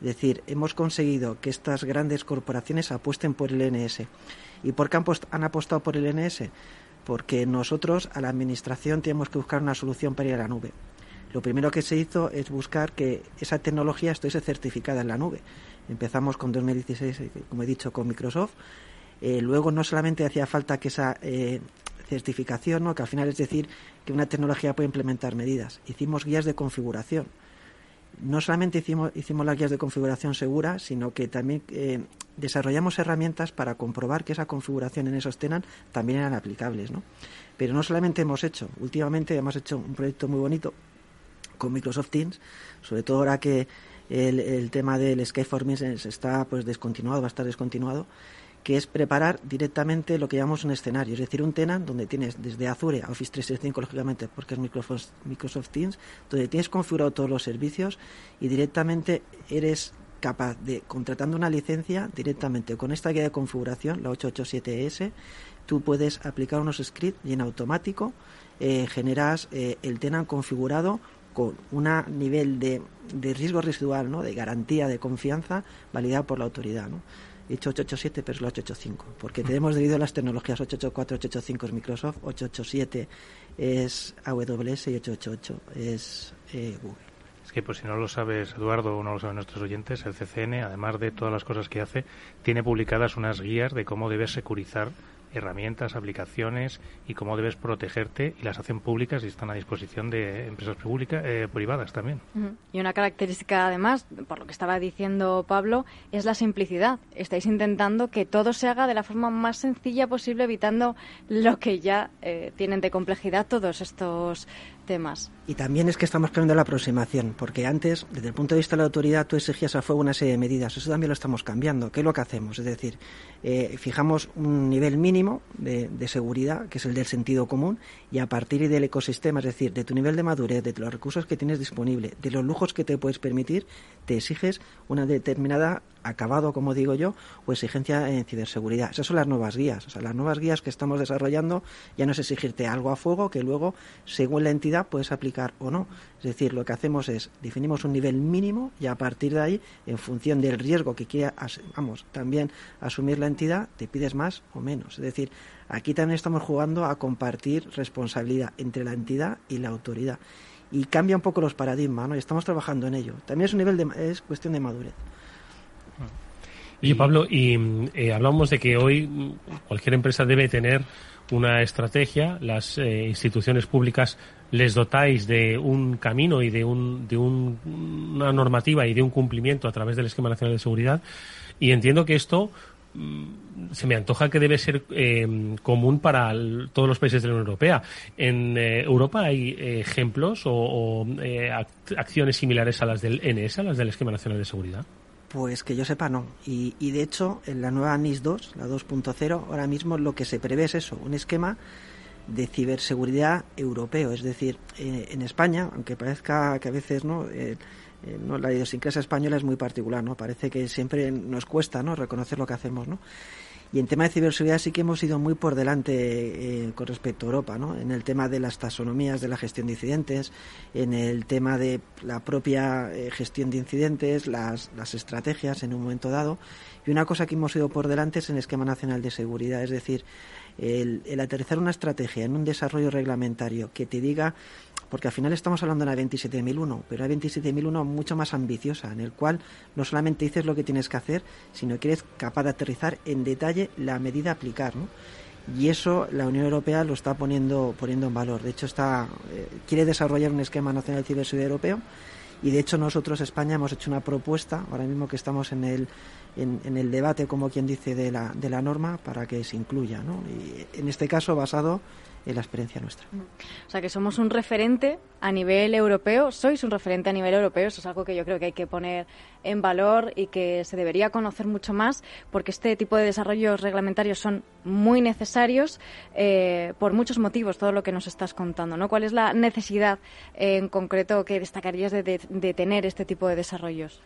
Es decir, hemos conseguido que estas grandes corporaciones apuesten por el NS. ¿Y por qué han apostado por el NS? Porque nosotros a la administración tenemos que buscar una solución para ir a la nube. Lo primero que se hizo es buscar que esa tecnología estuviese certificada en la nube. Empezamos con 2016, eh, como he dicho, con Microsoft. Eh, luego no solamente hacía falta que esa eh, certificación, ¿no? que al final es decir que una tecnología puede implementar medidas. Hicimos guías de configuración no solamente hicimos, hicimos las guías de configuración segura, sino que también eh, desarrollamos herramientas para comprobar que esa configuración en esos tenant también eran aplicables. ¿no? Pero no solamente hemos hecho, últimamente hemos hecho un proyecto muy bonito con Microsoft Teams, sobre todo ahora que el, el tema del Skype for está pues descontinuado, va a estar descontinuado que es preparar directamente lo que llamamos un escenario, es decir, un tenant donde tienes desde Azure a Office 365, lógicamente, porque es Microsoft, Teams, donde tienes configurado todos los servicios y directamente eres capaz de, contratando una licencia, directamente con esta guía de configuración, la 887S, tú puedes aplicar unos scripts y en automático eh, generas eh, el tenant configurado con un nivel de, de riesgo residual, ¿no? de garantía de confianza validado por la autoridad. ¿no? He dicho 887, pero es la 885, porque tenemos debido a las tecnologías 884, 885 es Microsoft, 887 es AWS y 888 es eh, Google. Es que, pues si no lo sabes, Eduardo, o no lo saben nuestros oyentes, el CCN, además de todas las cosas que hace, tiene publicadas unas guías de cómo debes securizar herramientas, aplicaciones y cómo debes protegerte y las hacen públicas y están a disposición de empresas públicas, eh, privadas también. Y una característica además, por lo que estaba diciendo Pablo, es la simplicidad. Estáis intentando que todo se haga de la forma más sencilla posible, evitando lo que ya eh, tienen de complejidad todos estos Y también es que estamos cambiando la aproximación, porque antes, desde el punto de vista de la autoridad, tú exigías a fuego una serie de medidas. Eso también lo estamos cambiando. ¿Qué es lo que hacemos? Es decir, eh, fijamos un nivel mínimo de, seguridad, que es el del sentido común, y a partir del ecosistema, es decir, de tu nivel de madurez, de los recursos que tienes disponible, de los lujos que te puedes permitir, te exiges una determinada acabado, como digo yo, o exigencia en ciberseguridad. Esas son las nuevas guías. Las nuevas guías que estamos desarrollando ya no es exigirte algo a fuego que luego, según la entidad, puedes aplicar o no. Es decir, lo que hacemos es definimos un nivel mínimo y a partir de ahí, en función del riesgo que quiera, vamos, también asumir la entidad, te pides más o menos. Es decir, aquí también estamos jugando a compartir responsabilidad entre la entidad y la autoridad. Y cambia un poco los paradigmas, ¿no? Y estamos trabajando en ello. También es un nivel de, es cuestión de madurez. Oye, Pablo, y eh, hablamos de que hoy cualquier empresa debe tener una estrategia, las eh, instituciones públicas les dotáis de un camino y de, un, de una normativa y de un cumplimiento a través del Esquema Nacional de Seguridad. Y entiendo que esto mm, se me antoja que debe ser eh, común para todos los países de la Unión Europea. ¿En eh, Europa hay ejemplos o, acciones similares a las del NS, a las del Esquema Nacional de Seguridad? Pues que yo sepa no. Y, y de hecho, en la nueva NIS 2, la 2.0, ahora mismo lo que se prevé es eso, un esquema de ciberseguridad europeo. Es decir, eh, en España, aunque parezca que a veces no, eh, eh, no la idiosincrasia española es muy particular, ¿no? Parece que siempre nos cuesta, ¿no? Reconocer lo que hacemos, ¿no? Y en tema de ciberseguridad sí que hemos ido muy por delante con respecto a Europa, ¿no? En el tema de las taxonomías de la gestión de incidentes, en el tema de la propia gestión de incidentes, las, las estrategias en un momento dado. Y una cosa que hemos ido por delante es el esquema nacional de seguridad, es decir, el, aterrizar una estrategia en un desarrollo reglamentario que te diga porque al final estamos hablando de la 27001, pero la 27001 mucho más ambiciosa, en el cual no solamente dices lo que tienes que hacer, sino que eres capaz de aterrizar en detalle la medida a aplicar, ¿no? Y eso la Unión Europea lo está poniendo, poniendo en valor. De hecho, está, eh, quiere desarrollar un esquema nacional de ciberseguridad europeo y de hecho nosotros, España, hemos hecho una propuesta, ahora mismo que estamos en el, en, el debate, como quien dice, de la, de la norma para que se incluya. ¿no? Y en este caso, basado en la experiencia nuestra. O sea, que somos un referente a nivel europeo, sois un referente a nivel europeo, eso es algo que yo creo que hay que poner en valor y que se debería conocer mucho más, porque este tipo de desarrollos reglamentarios son muy necesarios eh, por muchos motivos, todo lo que nos estás contando, ¿no? ¿Cuál es la necesidad en concreto que destacarías de, de, tener este tipo de desarrollos?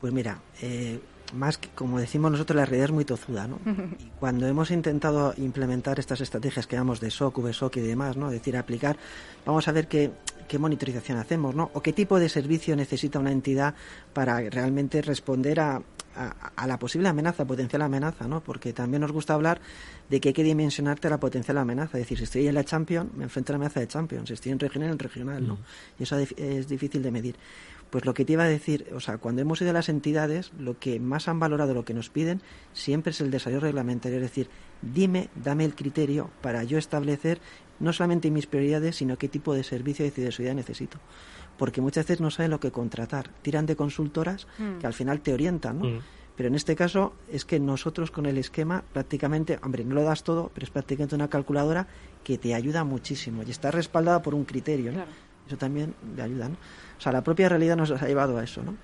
Pues mira, eh, más que, como decimos nosotros, la realidad es muy tozuda, ¿no? Y cuando hemos intentado implementar estas estrategias que llamamos de SOC, VSOC y demás, ¿no? Es decir, aplicar, vamos a ver qué, qué monitorización hacemos, ¿no? O qué tipo de servicio necesita una entidad para realmente responder a, a, la posible amenaza, potencial amenaza, ¿no? Porque también nos gusta hablar de que hay que dimensionarte la potencial amenaza. Es decir, si estoy en la Champions, me enfrento a la amenaza de Champions. Si estoy en regional, en regional, ¿no? Y eso es difícil de medir. Pues lo que te iba a decir, o sea, cuando hemos ido a las entidades, lo que más han valorado, lo que nos piden, siempre es el desarrollo reglamentario. Es decir, dime, dame el criterio para yo establecer no solamente mis prioridades, sino qué tipo de servicio de ciberseguridad necesito. Porque muchas veces no saben lo que contratar. Tiran de consultoras mm. que al final te orientan, ¿no? Mm. Pero en este caso es que nosotros con el esquema prácticamente, hombre, no lo das todo, pero es prácticamente una calculadora que te ayuda muchísimo y está respaldada por un criterio. ¿no? Eso también le ayuda. ¿no? O sea, la propia realidad nos ha llevado a eso, ¿no?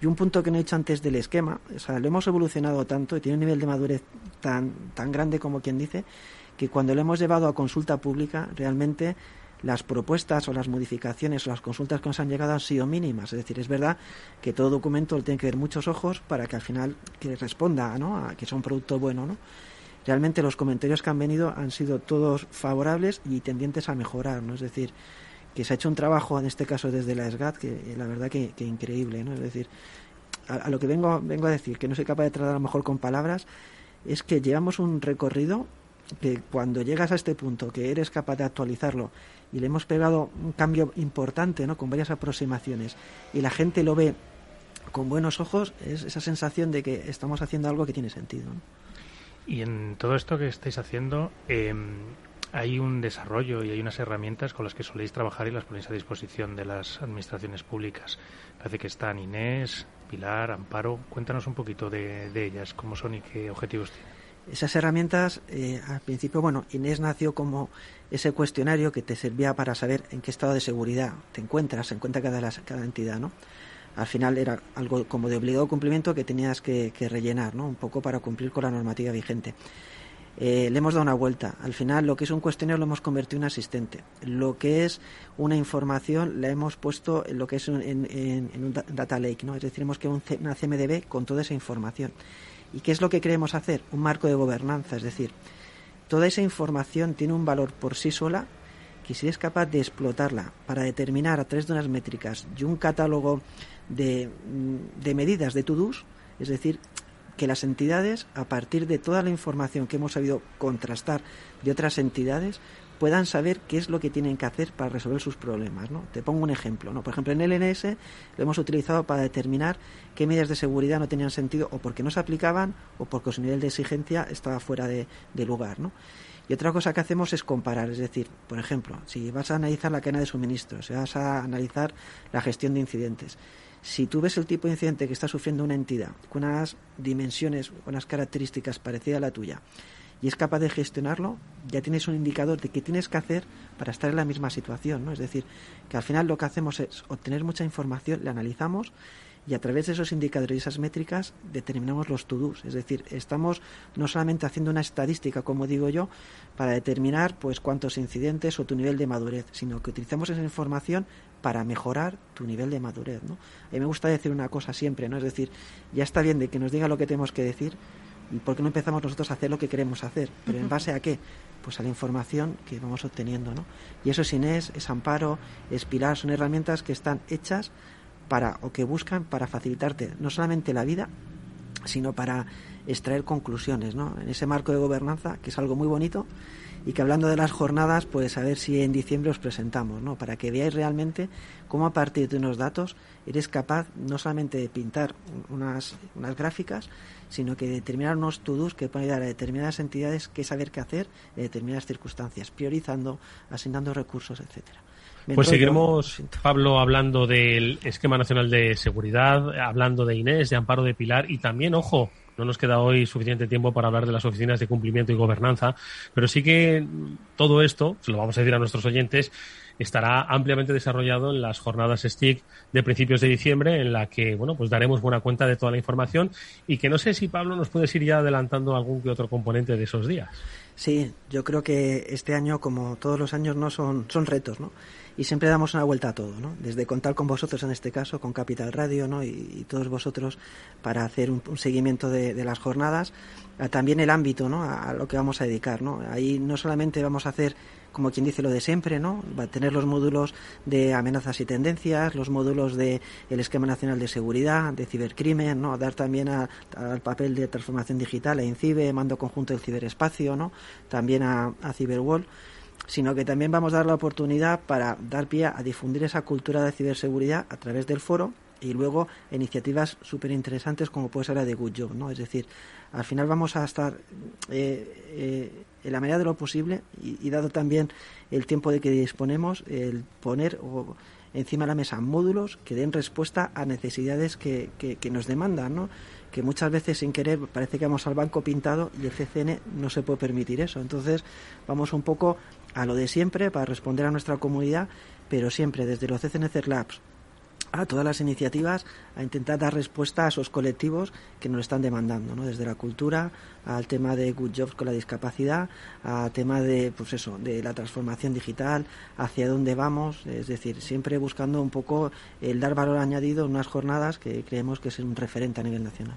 Y un punto que no he dicho antes del esquema, o sea, lo hemos evolucionado tanto y tiene un nivel de madurez tan, tan grande como quien dice, que cuando lo hemos llevado a consulta pública, realmente las propuestas o las modificaciones o las consultas que nos han llegado han sido mínimas. Es decir, es verdad que todo documento tiene que ver muchos ojos para que al final que responda ¿no? a que es un producto bueno. ¿no? Realmente los comentarios que han venido han sido todos favorables y tendientes a mejorar. ¿no? Es decir, que se ha hecho un trabajo, en este caso desde la SGAT, que eh, la verdad que, increíble, ¿no? Es decir, a, lo que vengo, vengo a decir, que no soy capaz de tratar a lo mejor con palabras, es que llevamos un recorrido que cuando llegas a este punto, que eres capaz de actualizarlo, y le hemos pegado un cambio importante, ¿no? Con varias aproximaciones, y la gente lo ve con buenos ojos, es esa sensación de que estamos haciendo algo que tiene sentido, Y en todo esto que estáis haciendo, eh, hay un desarrollo y hay unas herramientas con las que soléis trabajar y las ponéis a disposición de las administraciones públicas. Parece que están Inés, Pilar, Amparo. Cuéntanos un poquito de, ellas, cómo son y qué objetivos tienen. Esas herramientas, eh, al principio, bueno, Inés nació como ese cuestionario que te servía para saber en qué estado de seguridad te encuentras, se encuentra cada, cada entidad, ¿no? Al final era algo como de obligado cumplimiento que tenías que, rellenar, ¿no? Un poco para cumplir con la normativa vigente. Eh, le hemos dado una vuelta. Al final, lo que es un cuestionario lo hemos convertido en un asistente. Lo que es una información la hemos puesto en lo que es en, un data lake, ¿no? Es decir, hemos creado una CMDB con toda esa información. ¿Y qué es lo que queremos hacer? Un marco de gobernanza, es decir, toda esa información tiene un valor por sí sola que si es capaz de explotarla para determinar a través de unas métricas y un catálogo de, de medidas de to-dos, es decir, que las entidades, a partir de toda la información que hemos sabido contrastar de otras entidades, puedan saber qué es lo que tienen que hacer para resolver sus problemas. ¿no? Te pongo un ejemplo. ¿no? Por ejemplo, en el NS lo hemos utilizado para determinar qué medidas de seguridad no tenían sentido o porque no se aplicaban o porque su nivel de exigencia estaba fuera de, lugar. ¿no? Y otra cosa que hacemos es comparar, es decir, por ejemplo, si vas a analizar la cadena de suministros, si vas a analizar la gestión de incidentes, si tú ves el tipo de incidente que está sufriendo una entidad con unas dimensiones, unas características parecidas a la tuya, y es capaz de gestionarlo, ya tienes un indicador de qué tienes que hacer para estar en la misma situación, ¿no? Es decir, que al final lo que hacemos es obtener mucha información, la analizamos y a través de esos indicadores y esas métricas determinamos los to-dos. Es decir, estamos no solamente haciendo una estadística, como digo yo, para determinar pues cuántos incidentes o tu nivel de madurez, sino que utilizamos esa información para mejorar tu nivel de madurez. ¿no? A mí me gusta decir una cosa siempre, ¿no? es decir, ya está bien de que nos diga lo que tenemos que decir, ¿por qué no empezamos nosotros a hacer lo que queremos hacer? ¿Pero en base a qué? Pues a la información que vamos obteniendo, ¿no? Y eso es Inés, es Amparo, es Pilar, son herramientas que están hechas para, o que buscan para facilitarte no solamente la vida, sino para extraer conclusiones, ¿no? En ese marco de gobernanza, que es algo muy bonito, y que hablando de las jornadas, pues a ver si en diciembre os presentamos, ¿no? Para que veáis realmente cómo a partir de unos datos eres capaz no solamente de pintar unas, unas gráficas, sino que de determinar unos to-dos que pueden ayudar a determinadas entidades qué saber qué hacer en determinadas circunstancias, priorizando, asignando recursos, etcétera. pues seguiremos, Pablo, hablando del esquema nacional de seguridad, hablando de Inés, de Amparo de Pilar y también, ojo, no nos queda hoy suficiente tiempo para hablar de las oficinas de cumplimiento y gobernanza, pero sí que todo esto, se lo vamos a decir a nuestros oyentes, estará ampliamente desarrollado en las jornadas STIC de principios de diciembre, en la que, bueno, pues daremos buena cuenta de toda la información y que no sé si Pablo nos puedes ir ya adelantando algún que otro componente de esos días. Sí, yo creo que este año, como todos los años, no son, son retos, ¿no? Y siempre damos una vuelta a todo, ¿no? Desde contar con vosotros en este caso, con Capital Radio, ¿no? Y, todos vosotros para hacer un, seguimiento de, las jornadas, también el ámbito, ¿no? A, lo que vamos a dedicar, ¿no? Ahí no solamente vamos a hacer como quien dice lo de siempre, ¿no? Va a tener los módulos de amenazas y tendencias, los módulos de el esquema nacional de seguridad, de cibercrimen, ¿no? Dar también al papel de transformación digital a INCIBE, mando conjunto del ciberespacio, ¿no? También a, a Cyberwall sino que también vamos a dar la oportunidad para dar pie a difundir esa cultura de ciberseguridad a través del foro y luego iniciativas súper interesantes como puede ser la de Good Job, ¿no? Es decir, al final vamos a estar eh, eh, en la medida de lo posible y, dado también el tiempo de que disponemos, el poner encima de la mesa módulos que den respuesta a necesidades que, que, que nos demandan, ¿no? que muchas veces sin querer parece que vamos al banco pintado y el CCN no se puede permitir eso. Entonces vamos un poco a lo de siempre para responder a nuestra comunidad, pero siempre desde los CCNC Labs a todas las iniciativas a intentar dar respuesta a esos colectivos que nos están demandando, ¿no? desde la cultura al tema de good jobs con la discapacidad, al tema de pues eso, de la transformación digital, hacia dónde vamos, es decir, siempre buscando un poco el dar valor añadido en unas jornadas que creemos que es un referente a nivel nacional.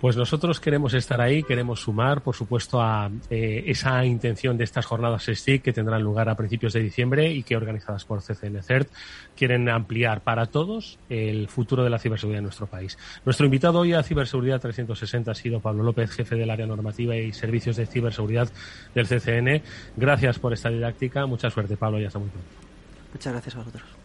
Pues nosotros queremos estar ahí, queremos sumar, por supuesto, a eh, esa intención de estas jornadas STIC que tendrán lugar a principios de diciembre y que organizadas por CCN CERT quieren ampliar para todos el futuro de la ciberseguridad en nuestro país. Nuestro invitado hoy a Ciberseguridad 360 ha sido Pablo López, jefe del área normativa y servicios de ciberseguridad del CCN. Gracias por esta didáctica. Mucha suerte, Pablo, y hasta muy pronto. Muchas gracias a vosotros.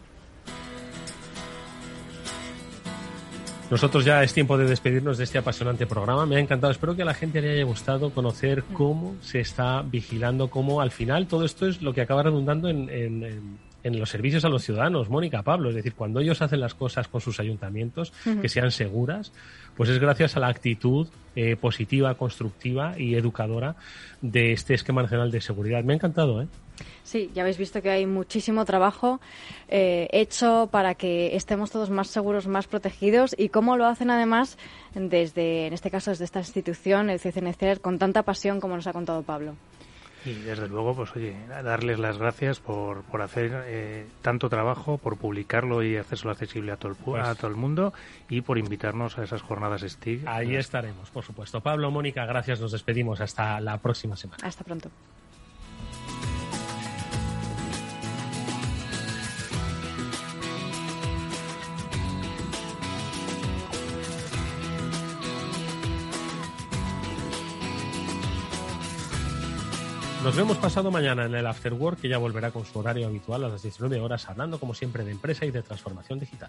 Nosotros ya es tiempo de despedirnos de este apasionante programa. Me ha encantado. Espero que a la gente le haya gustado conocer cómo se está vigilando, cómo al final todo esto es lo que acaba redundando en, en, los servicios a los ciudadanos. Mónica, Pablo, es decir, cuando ellos hacen las cosas con sus ayuntamientos, que sean seguras, pues es gracias a la actitud eh, positiva, constructiva y educadora de este esquema nacional de seguridad. Me ha encantado, ¿eh? Sí, ya habéis visto que hay muchísimo trabajo eh, hecho para que estemos todos más seguros, más protegidos y cómo lo hacen además desde, en este caso, desde esta institución, el CCNCER, con tanta pasión como nos ha contado Pablo. Y desde luego, pues oye, darles las gracias por, por hacer eh, tanto trabajo, por publicarlo y hacerlo accesible a todo, el, a pues todo el mundo y por invitarnos a esas jornadas STIG. Ahí estaremos, por supuesto. Pablo, Mónica, gracias. Nos despedimos. Hasta la próxima semana. Hasta pronto. Nos vemos pasado mañana en el After Work, que ya volverá con su horario habitual a las 19 horas, hablando como siempre de empresa y de transformación digital.